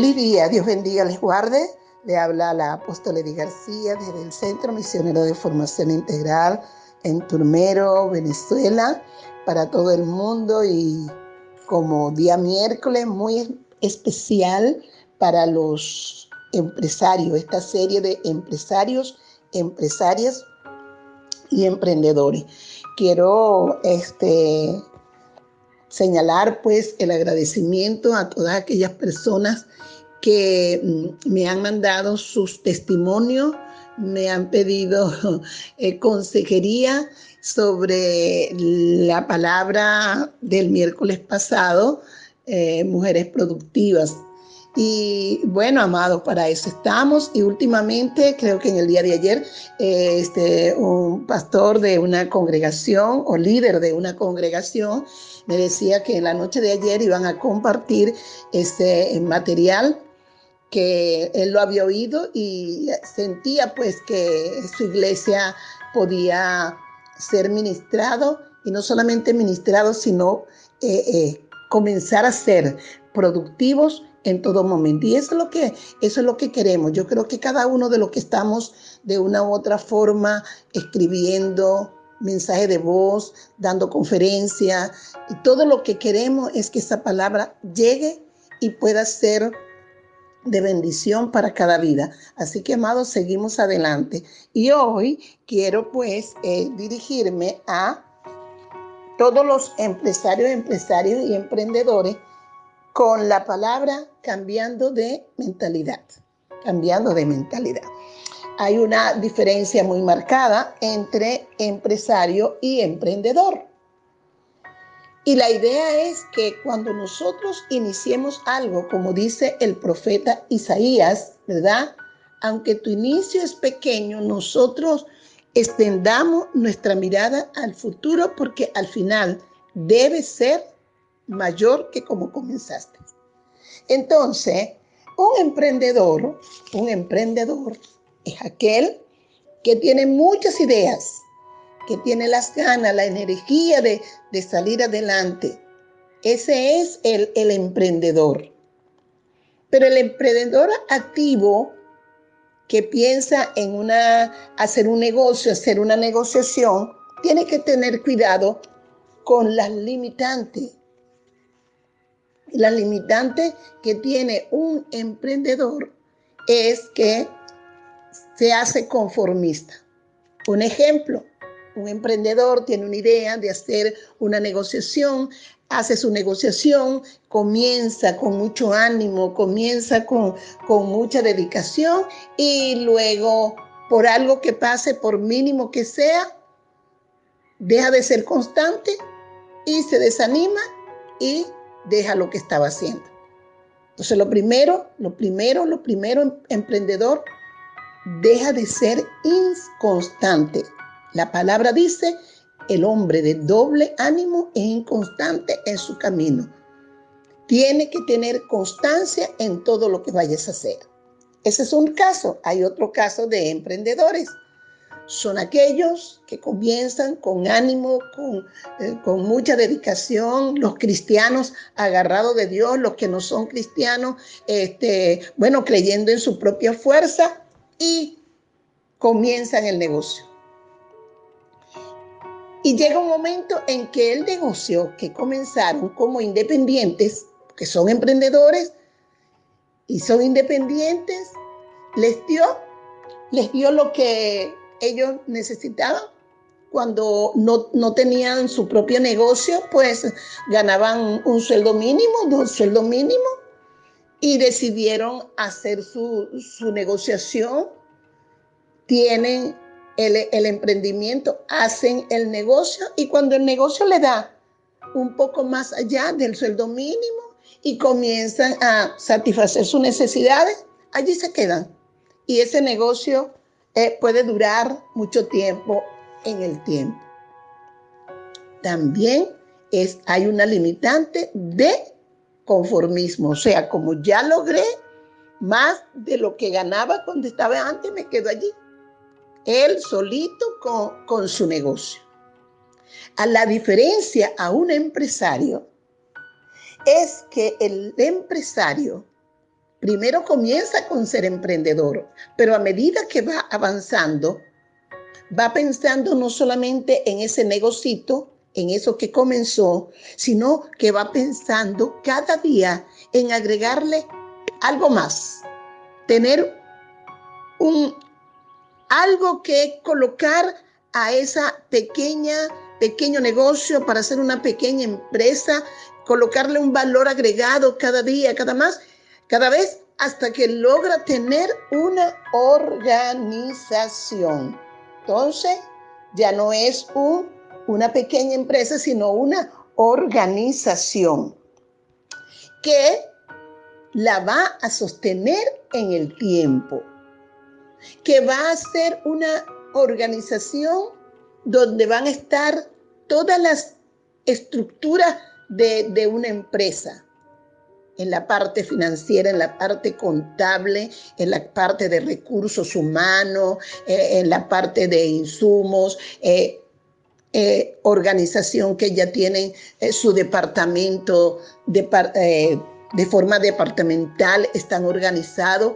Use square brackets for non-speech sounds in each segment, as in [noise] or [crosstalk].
Feliz Dios bendiga, les guarde. Le habla la apóstola Edith García desde el Centro Misionero de Formación Integral en Turmero, Venezuela, para todo el mundo y como día miércoles muy especial para los empresarios, esta serie de empresarios, empresarias y emprendedores. Quiero este, señalar pues el agradecimiento a todas aquellas personas que mm, me han mandado sus testimonios, me han pedido [laughs] eh, consejería sobre la palabra del miércoles pasado, eh, mujeres productivas. Y bueno, amados, para eso estamos. Y últimamente, creo que en el día de ayer, este, un pastor de una congregación o líder de una congregación me decía que en la noche de ayer iban a compartir este material que él lo había oído y sentía pues que su iglesia podía ser ministrado y no solamente ministrado, sino eh, eh, comenzar a ser productivos en todo momento. Y eso es lo que eso es lo que queremos. Yo creo que cada uno de los que estamos de una u otra forma escribiendo mensaje de voz, dando conferencia, y todo lo que queremos es que esa palabra llegue y pueda ser de bendición para cada vida. Así que, amados, seguimos adelante. Y hoy quiero pues eh, dirigirme a todos los empresarios, empresarios y emprendedores con la palabra cambiando de mentalidad, cambiando de mentalidad. Hay una diferencia muy marcada entre empresario y emprendedor. Y la idea es que cuando nosotros iniciemos algo, como dice el profeta Isaías, ¿verdad? Aunque tu inicio es pequeño, nosotros extendamos nuestra mirada al futuro porque al final debe ser mayor que como comenzaste. Entonces, un emprendedor, un emprendedor es aquel que tiene muchas ideas, que tiene las ganas, la energía de, salir adelante. Ese es el, el emprendedor. Pero el emprendedor activo que piensa en una, hacer un negocio, hacer una negociación, tiene que tener cuidado con las limitantes. La limitante que tiene un emprendedor es que se hace conformista. Un ejemplo, un emprendedor tiene una idea de hacer una negociación, hace su negociación, comienza con mucho ánimo, comienza con, con mucha dedicación y luego por algo que pase, por mínimo que sea, deja de ser constante y se desanima y deja lo que estaba haciendo. Entonces lo primero, lo primero, lo primero, emprendedor, deja de ser inconstante. La palabra dice, el hombre de doble ánimo es inconstante en su camino. Tiene que tener constancia en todo lo que vayas a hacer. Ese es un caso. Hay otro caso de emprendedores. Son aquellos que comienzan con ánimo, con, eh, con mucha dedicación, los cristianos agarrados de Dios, los que no son cristianos, este, bueno, creyendo en su propia fuerza y comienzan el negocio. Y llega un momento en que el negocio que comenzaron como independientes, que son emprendedores y son independientes, les dio, les dio lo que ellos necesitaban. Cuando no, no tenían su propio negocio, pues ganaban un sueldo mínimo, dos sueldos mínimos, y decidieron hacer su, su negociación. Tienen el, emprendimiento, hacen el negocio y cuando el negocio le da un poco más allá del sueldo mínimo y comienzan a satisfacer sus necesidades, allí se quedan. Y ese negocio eh, puede durar mucho tiempo en el tiempo. También es, hay una limitante de conformismo, o sea, como ya logré más de lo que ganaba cuando estaba antes, me quedo allí. Él solito con, con su negocio. A la diferencia a un empresario es que el empresario primero comienza con ser emprendedor, pero a medida que va avanzando, va pensando no solamente en ese negocito, en eso que comenzó, sino que va pensando cada día en agregarle algo más, tener un algo que colocar a esa pequeña pequeño negocio para hacer una pequeña empresa, colocarle un valor agregado cada día, cada más, cada vez hasta que logra tener una organización. Entonces, ya no es un una pequeña empresa, sino una organización que la va a sostener en el tiempo, que va a ser una organización donde van a estar todas las estructuras de, una empresa, en la parte financiera, en la parte contable, en la parte de recursos humanos, eh, en la parte de insumos, eh, eh, organización que ya tienen eh, su departamento de, eh, de forma departamental, están organizados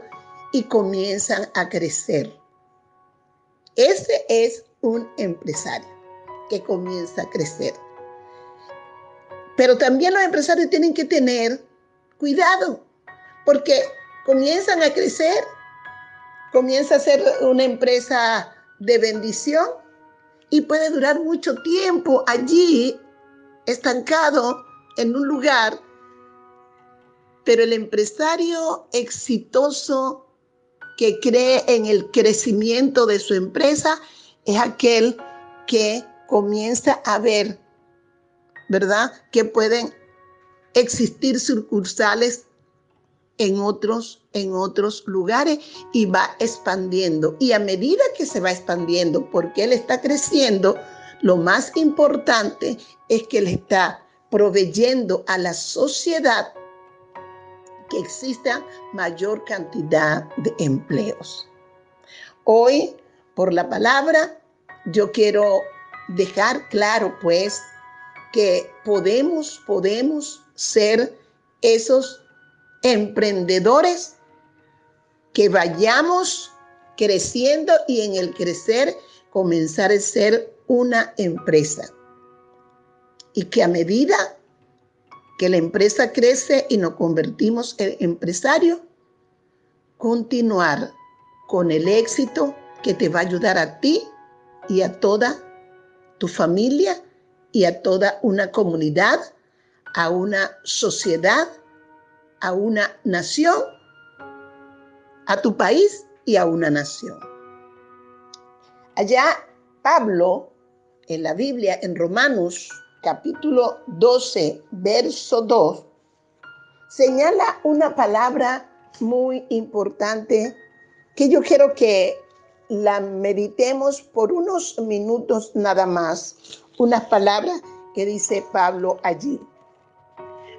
y comienzan a crecer. Ese es un empresario que comienza a crecer. Pero también los empresarios tienen que tener cuidado, porque comienzan a crecer, comienza a ser una empresa de bendición, y puede durar mucho tiempo allí estancado en un lugar. Pero el empresario exitoso que cree en el crecimiento de su empresa es aquel que comienza a ver, ¿verdad? Que pueden existir sucursales en otros, en otros lugares y va expandiendo. Y a medida que se va expandiendo, porque él está creciendo, lo más importante es que él está proveyendo a la sociedad que exista mayor cantidad de empleos. Hoy, por la palabra, yo quiero dejar claro, pues, que podemos, podemos ser esos emprendedores que vayamos creciendo y en el crecer comenzar a ser una empresa. Y que a medida que la empresa crece y nos convertimos en empresario, continuar con el éxito que te va a ayudar a ti y a toda tu familia y a toda una comunidad, a una sociedad a una nación, a tu país y a una nación. Allá Pablo, en la Biblia, en Romanos capítulo 12, verso 2, señala una palabra muy importante que yo quiero que la meditemos por unos minutos nada más. Unas palabras que dice Pablo allí.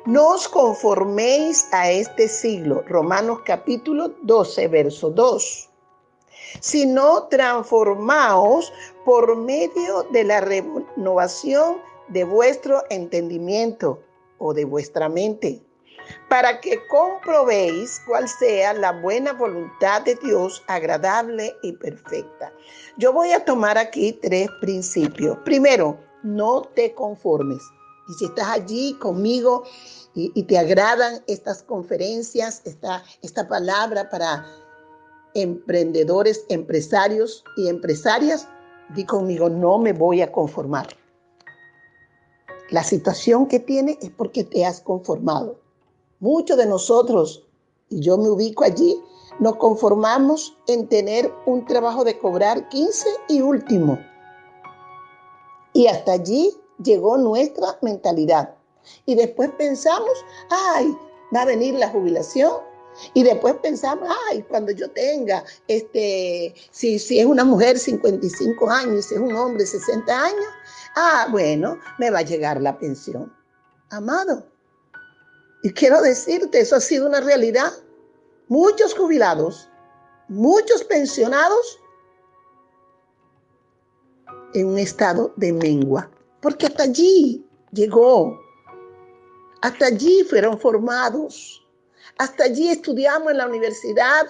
No os conforméis a este siglo, Romanos capítulo 12, verso 2, sino transformaos por medio de la renovación de vuestro entendimiento o de vuestra mente, para que comprobéis cuál sea la buena voluntad de Dios, agradable y perfecta. Yo voy a tomar aquí tres principios. Primero, no te conformes. Y si estás allí conmigo y, te agradan estas conferencias, esta, esta palabra para emprendedores, empresarios y empresarias, di conmigo, no me voy a conformar. La situación que tiene es porque te has conformado. Muchos de nosotros, y yo me ubico allí, nos conformamos en tener un trabajo de cobrar 15 y último. Y hasta allí llegó nuestra mentalidad. Y después pensamos, ay, va a venir la jubilación. Y después pensamos, ay, cuando yo tenga, este, si, si es una mujer 55 años, si es un hombre 60 años, ah, bueno, me va a llegar la pensión. Amado, y quiero decirte, eso ha sido una realidad. Muchos jubilados, muchos pensionados en un estado de mengua, porque hasta allí llegó, hasta allí fueron formados, hasta allí estudiamos en la universidad,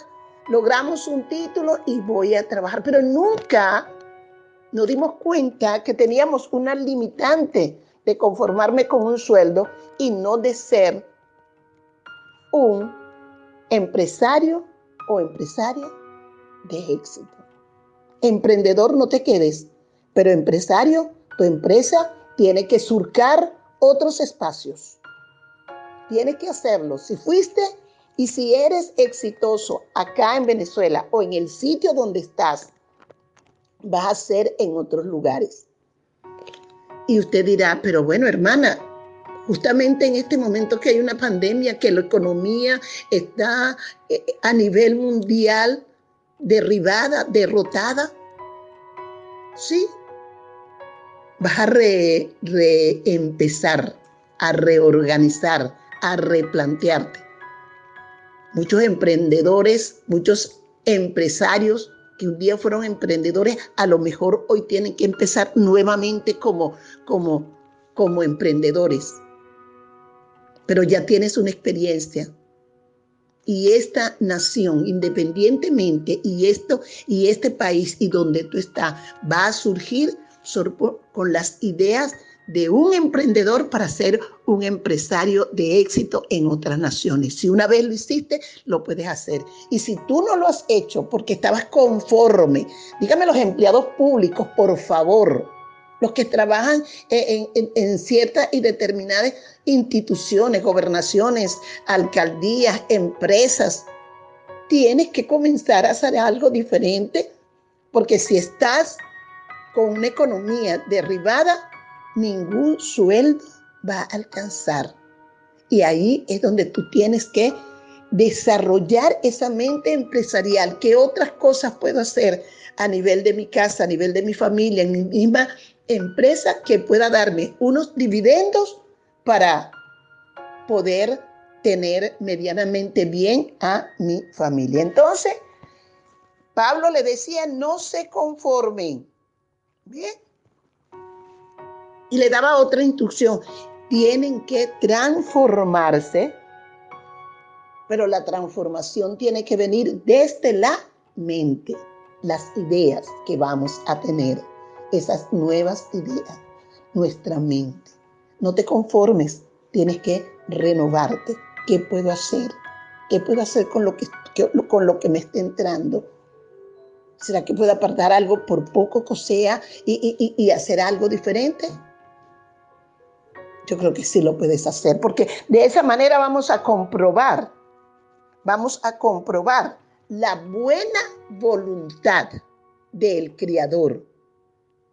logramos un título y voy a trabajar, pero nunca nos dimos cuenta que teníamos una limitante de conformarme con un sueldo y no de ser un empresario o empresaria de éxito. Emprendedor no te quedes, pero empresario, tu empresa tiene que surcar otros espacios. Tiene que hacerlo. Si fuiste y si eres exitoso acá en Venezuela o en el sitio donde estás, vas a ser en otros lugares. Y usted dirá, pero bueno, hermana, justamente en este momento que hay una pandemia, que la economía está eh, a nivel mundial derribada, derrotada. Sí, vas a reempezar, a reorganizar, a replantearte. Muchos emprendedores, muchos empresarios que un día fueron emprendedores, a lo mejor hoy tienen que empezar nuevamente como, como, como emprendedores pero ya tienes una experiencia. Y esta nación, independientemente, y esto, y este país y donde tú estás, va a surgir con las ideas de un emprendedor para ser un empresario de éxito en otras naciones. Si una vez lo hiciste, lo puedes hacer. Y si tú no lo has hecho porque estabas conforme, dígame los empleados públicos, por favor, los que trabajan en, ciertas y determinadas instituciones, gobernaciones, alcaldías, empresas. Tienes que comenzar a hacer algo diferente, porque si estás con una economía derribada, ningún sueldo va a alcanzar. Y ahí es donde tú tienes que desarrollar esa mente empresarial. ¿Qué otras cosas puedo hacer a nivel de mi casa, a nivel de mi familia, en mi misma empresa que pueda darme unos dividendos para poder tener medianamente bien a mi familia. Entonces, Pablo le decía, no se conformen. Bien. Y le daba otra instrucción, tienen que transformarse, pero la transformación tiene que venir desde la mente, las ideas que vamos a tener esas nuevas ideas, nuestra mente. No te conformes, tienes que renovarte. ¿Qué puedo hacer? ¿Qué puedo hacer con lo que, con lo que me está entrando? ¿Será que puedo apartar algo por poco que sea y, y hacer algo diferente? Yo creo que sí lo puedes hacer, porque de esa manera vamos a comprobar, vamos a comprobar la buena voluntad del Creador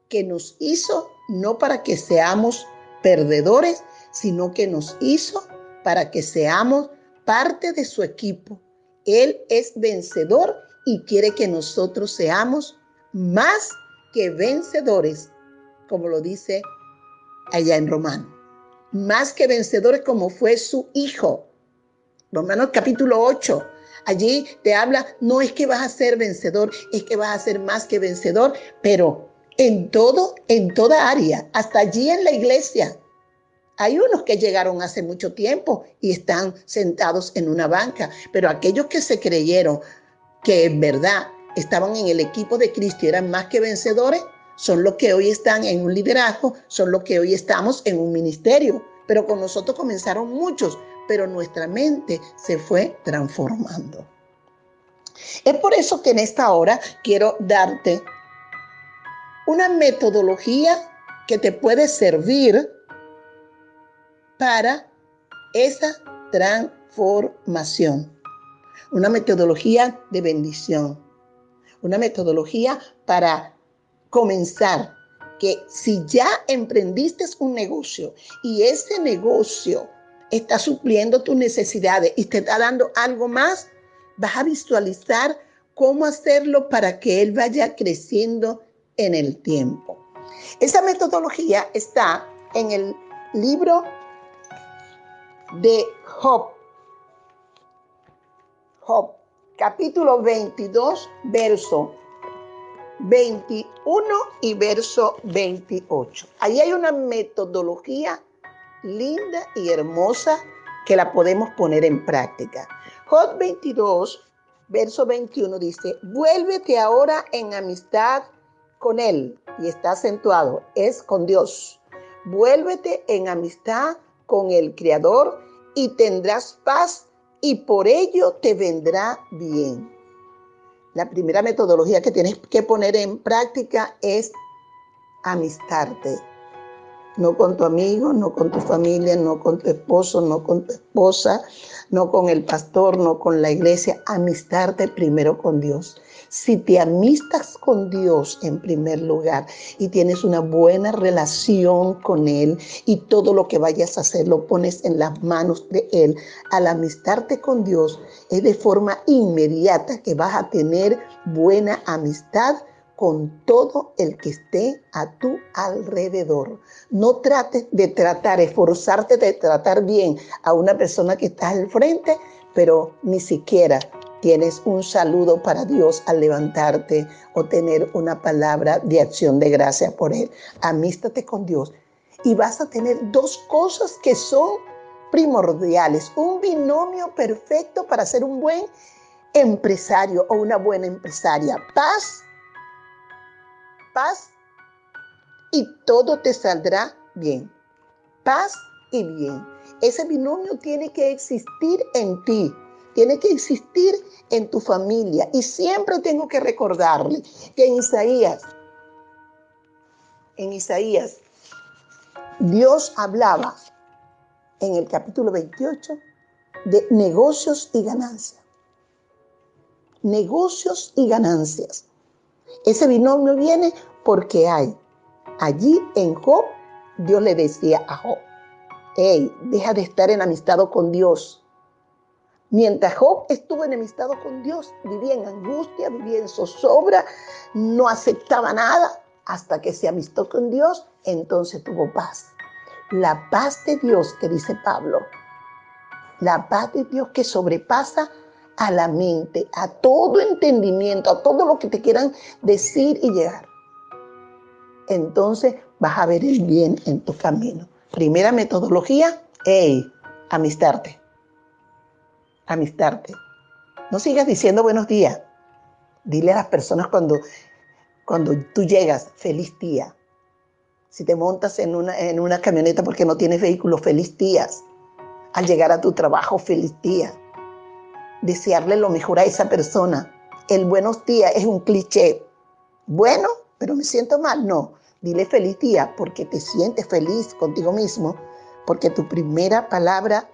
que nos hizo no para que seamos perdedores, sino que nos hizo para que seamos parte de su equipo. Él es vencedor y quiere que nosotros seamos más que vencedores, como lo dice allá en Romano. Más que vencedores como fue su hijo. Romanos capítulo 8. Allí te habla, no es que vas a ser vencedor, es que vas a ser más que vencedor, pero en todo, en toda área, hasta allí en la iglesia. Hay unos que llegaron hace mucho tiempo y están sentados en una banca, pero aquellos que se creyeron que en verdad estaban en el equipo de Cristo y eran más que vencedores, son los que hoy están en un liderazgo, son los que hoy estamos en un ministerio. Pero con nosotros comenzaron muchos, pero nuestra mente se fue transformando. Es por eso que en esta hora quiero darte una metodología que te puede servir para esa transformación. Una metodología de bendición. Una metodología para comenzar. Que si ya emprendiste un negocio y ese negocio está supliendo tus necesidades y te está dando algo más, vas a visualizar cómo hacerlo para que Él vaya creciendo en el tiempo. Esa metodología está en el libro de Job. Job, capítulo 22, verso 21 y verso 28. Ahí hay una metodología linda y hermosa que la podemos poner en práctica. Job 22, verso 21 dice, vuélvete ahora en amistad con Él, y está acentuado, es con Dios. Vuélvete en amistad con el Creador y tendrás paz y por ello te vendrá bien. La primera metodología que tienes que poner en práctica es amistarte no con tu amigo, no con tu familia, no con tu esposo, no con tu esposa, no con el pastor, no con la iglesia, amistarte primero con Dios. Si te amistas con Dios en primer lugar y tienes una buena relación con Él y todo lo que vayas a hacer lo pones en las manos de Él, al amistarte con Dios es de forma inmediata que vas a tener buena amistad con todo el que esté a tu alrededor. No trates de tratar, esforzarte de tratar bien a una persona que está al frente, pero ni siquiera tienes un saludo para Dios al levantarte o tener una palabra de acción de gracia por Él. Amístate con Dios y vas a tener dos cosas que son primordiales, un binomio perfecto para ser un buen empresario o una buena empresaria. Paz paz y todo te saldrá bien. Paz y bien. Ese binomio tiene que existir en ti, tiene que existir en tu familia. Y siempre tengo que recordarle que en Isaías, en Isaías, Dios hablaba en el capítulo 28 de negocios y ganancias. Negocios y ganancias. Ese binomio viene porque hay. Allí en Job, Dios le decía a Job, hey, deja de estar enemistado con Dios. Mientras Job estuvo enemistado con Dios, vivía en angustia, vivía en zozobra, no aceptaba nada, hasta que se amistó con Dios, entonces tuvo paz. La paz de Dios, que dice Pablo, la paz de Dios que sobrepasa a la mente, a todo entendimiento, a todo lo que te quieran decir y llegar. Entonces vas a ver el bien en tu camino. Primera metodología, hey, amistarte. Amistarte. No sigas diciendo buenos días. Dile a las personas cuando, cuando tú llegas, feliz día. Si te montas en una, en una camioneta porque no tienes vehículo, feliz días. Al llegar a tu trabajo, feliz día desearle lo mejor a esa persona. El buenos días es un cliché. Bueno, pero me siento mal. No, dile feliz día porque te sientes feliz contigo mismo, porque tu primera palabra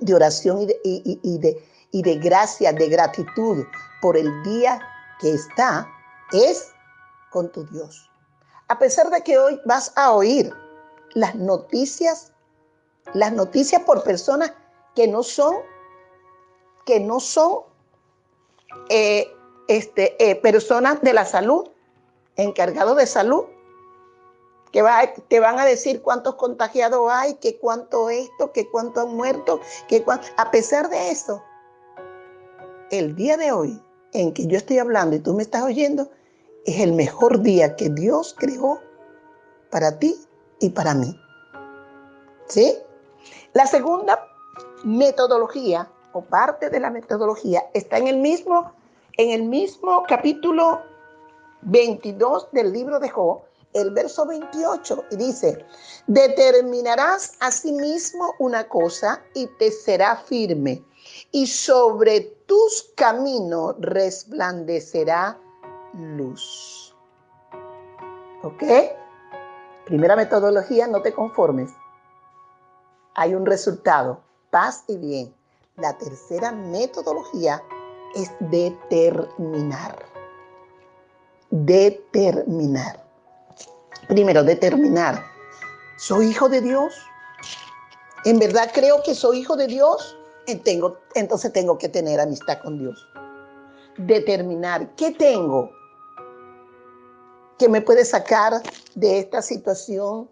de oración y de, y, de, y de gracia, de gratitud por el día que está, es con tu Dios. A pesar de que hoy vas a oír las noticias, las noticias por personas que no son que no son eh, este, eh, personas de la salud, encargados de salud, que va, van a decir cuántos contagiados hay, que cuánto esto, que cuánto han muerto, que a pesar de eso, el día de hoy en que yo estoy hablando y tú me estás oyendo, es el mejor día que Dios creó para ti y para mí. ¿Sí? La segunda metodología o parte de la metodología está en el mismo, en el mismo capítulo 22 del libro de Job, el verso 28, y dice, determinarás a sí mismo una cosa y te será firme, y sobre tus caminos resplandecerá luz. ¿Ok? Primera metodología, no te conformes. Hay un resultado, paz y bien. La tercera metodología es determinar. Determinar. Primero, determinar. ¿Soy hijo de Dios? ¿En verdad creo que soy hijo de Dios? Tengo, entonces tengo que tener amistad con Dios. Determinar qué tengo que me puede sacar de esta situación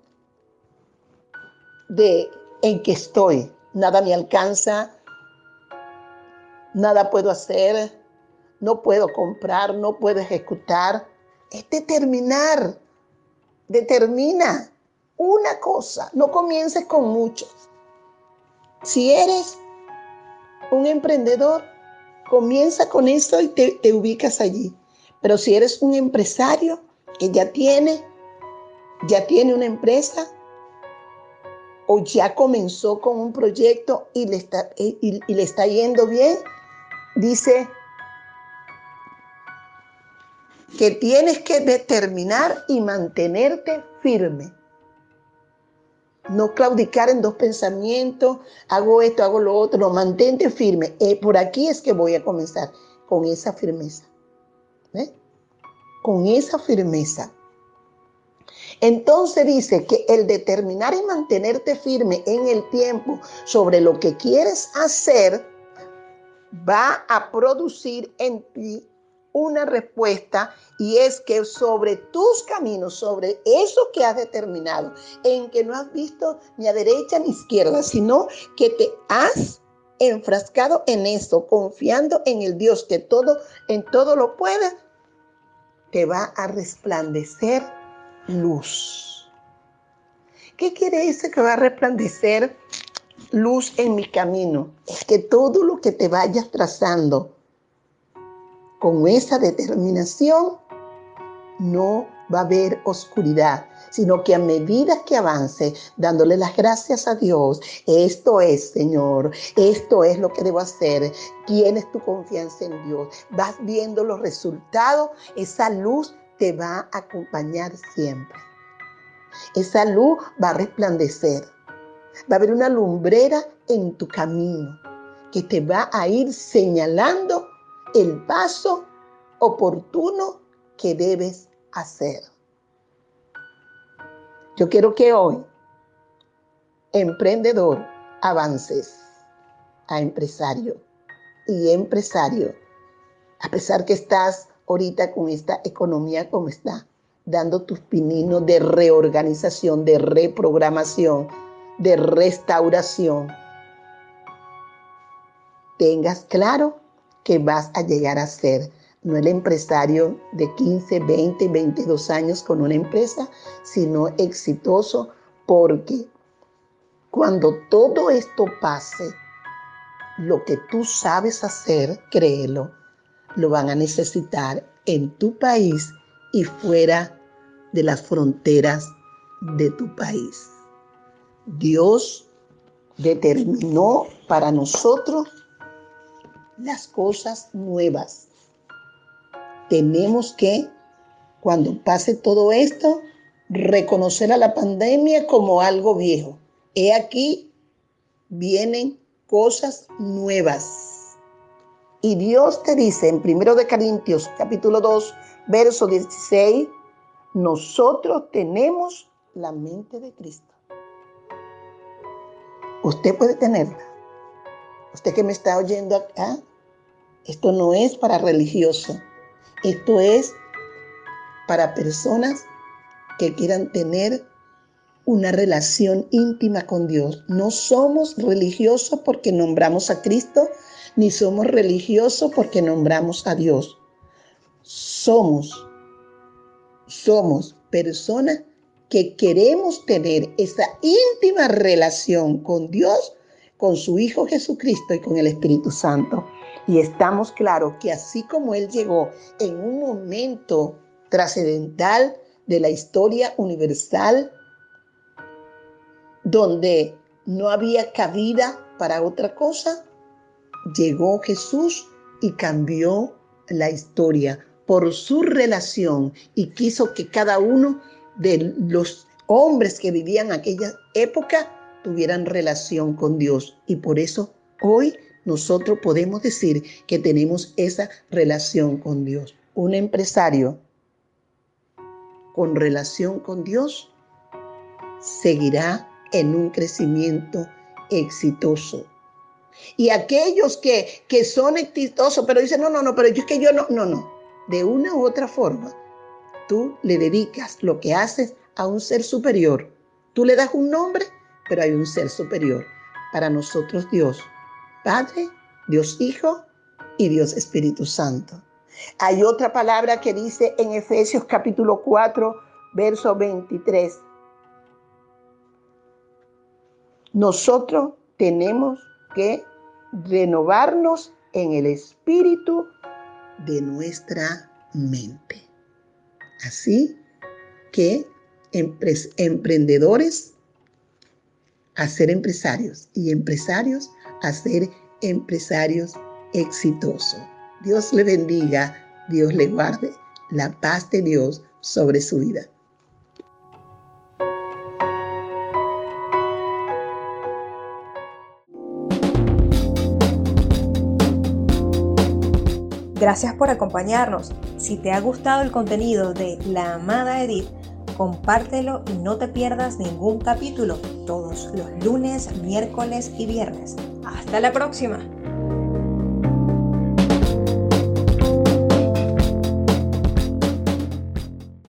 de en que estoy. Nada me alcanza, nada puedo hacer, no puedo comprar, no puedo ejecutar. Es determinar, determina una cosa, no comiences con muchos. Si eres un emprendedor, comienza con eso y te, te ubicas allí. Pero si eres un empresario que ya tiene, ya tiene una empresa, o ya comenzó con un proyecto y le está, y, le está yendo bien, dice que tienes que determinar y mantenerte firme. No claudicar en dos pensamientos, hago esto, hago lo otro, mantente firme. Eh, por aquí es que voy a comenzar con esa firmeza. Con esa firmeza. Entonces dice que el determinar y mantenerte firme en el tiempo sobre lo que quieres hacer va a producir en ti una respuesta y es que sobre tus caminos, sobre eso que has determinado, en que no has visto ni a derecha ni izquierda, sino que te has enfrascado en eso, confiando en el Dios que todo en todo lo puede, te va a resplandecer luz. ¿Qué quiere decir que va a resplandecer luz en mi camino? Es que todo lo que te vayas trazando con esa determinación, no va a haber oscuridad, sino que a medida que avance, dándole las gracias a Dios, esto es, Señor, esto es lo que debo hacer, tienes tu confianza en Dios, vas viendo los resultados, esa luz te va a acompañar siempre. Esa luz va a resplandecer. Va a haber una lumbrera en tu camino que te va a ir señalando el paso oportuno que debes hacer. Yo quiero que hoy, emprendedor, avances a empresario y empresario, a pesar que estás ahorita con esta economía como está, dando tus pininos de reorganización, de reprogramación, de restauración. Tengas claro que vas a llegar a ser no el empresario de 15, 20, 22 años con una empresa, sino exitoso porque cuando todo esto pase, lo que tú sabes hacer, créelo, lo van a necesitar en tu país y fuera de las fronteras de tu país. Dios determinó para nosotros las cosas nuevas. Tenemos que, cuando pase todo esto, reconocer a la pandemia como algo viejo. He aquí, vienen cosas nuevas. Y Dios te dice en 1 de Corintios capítulo 2, verso 16, nosotros tenemos la mente de Cristo. Usted puede tenerla. Usted que me está oyendo acá, esto no es para religioso. Esto es para personas que quieran tener una relación íntima con Dios. No somos religiosos porque nombramos a Cristo, ni somos religiosos porque nombramos a Dios. Somos, somos personas que queremos tener esa íntima relación con Dios, con su Hijo Jesucristo y con el Espíritu Santo. Y estamos claros que así como Él llegó en un momento trascendental de la historia universal, donde no había cabida para otra cosa, llegó Jesús y cambió la historia por su relación y quiso que cada uno de los hombres que vivían aquella época tuvieran relación con Dios. Y por eso hoy nosotros podemos decir que tenemos esa relación con Dios. Un empresario con relación con Dios seguirá en un crecimiento exitoso. Y aquellos que, que son exitosos, pero dicen, no, no, no, pero yo es que yo no, no, no. De una u otra forma, tú le dedicas lo que haces a un ser superior. Tú le das un nombre, pero hay un ser superior. Para nosotros Dios, Padre, Dios Hijo y Dios Espíritu Santo. Hay otra palabra que dice en Efesios capítulo 4, verso 23. Nosotros tenemos que renovarnos en el espíritu de nuestra mente. Así que emprendedores a ser empresarios y empresarios a ser empresarios exitosos. Dios le bendiga, Dios le guarde la paz de Dios sobre su vida. Gracias por acompañarnos. Si te ha gustado el contenido de La Amada Edith, compártelo y no te pierdas ningún capítulo todos los lunes, miércoles y viernes. Hasta la próxima.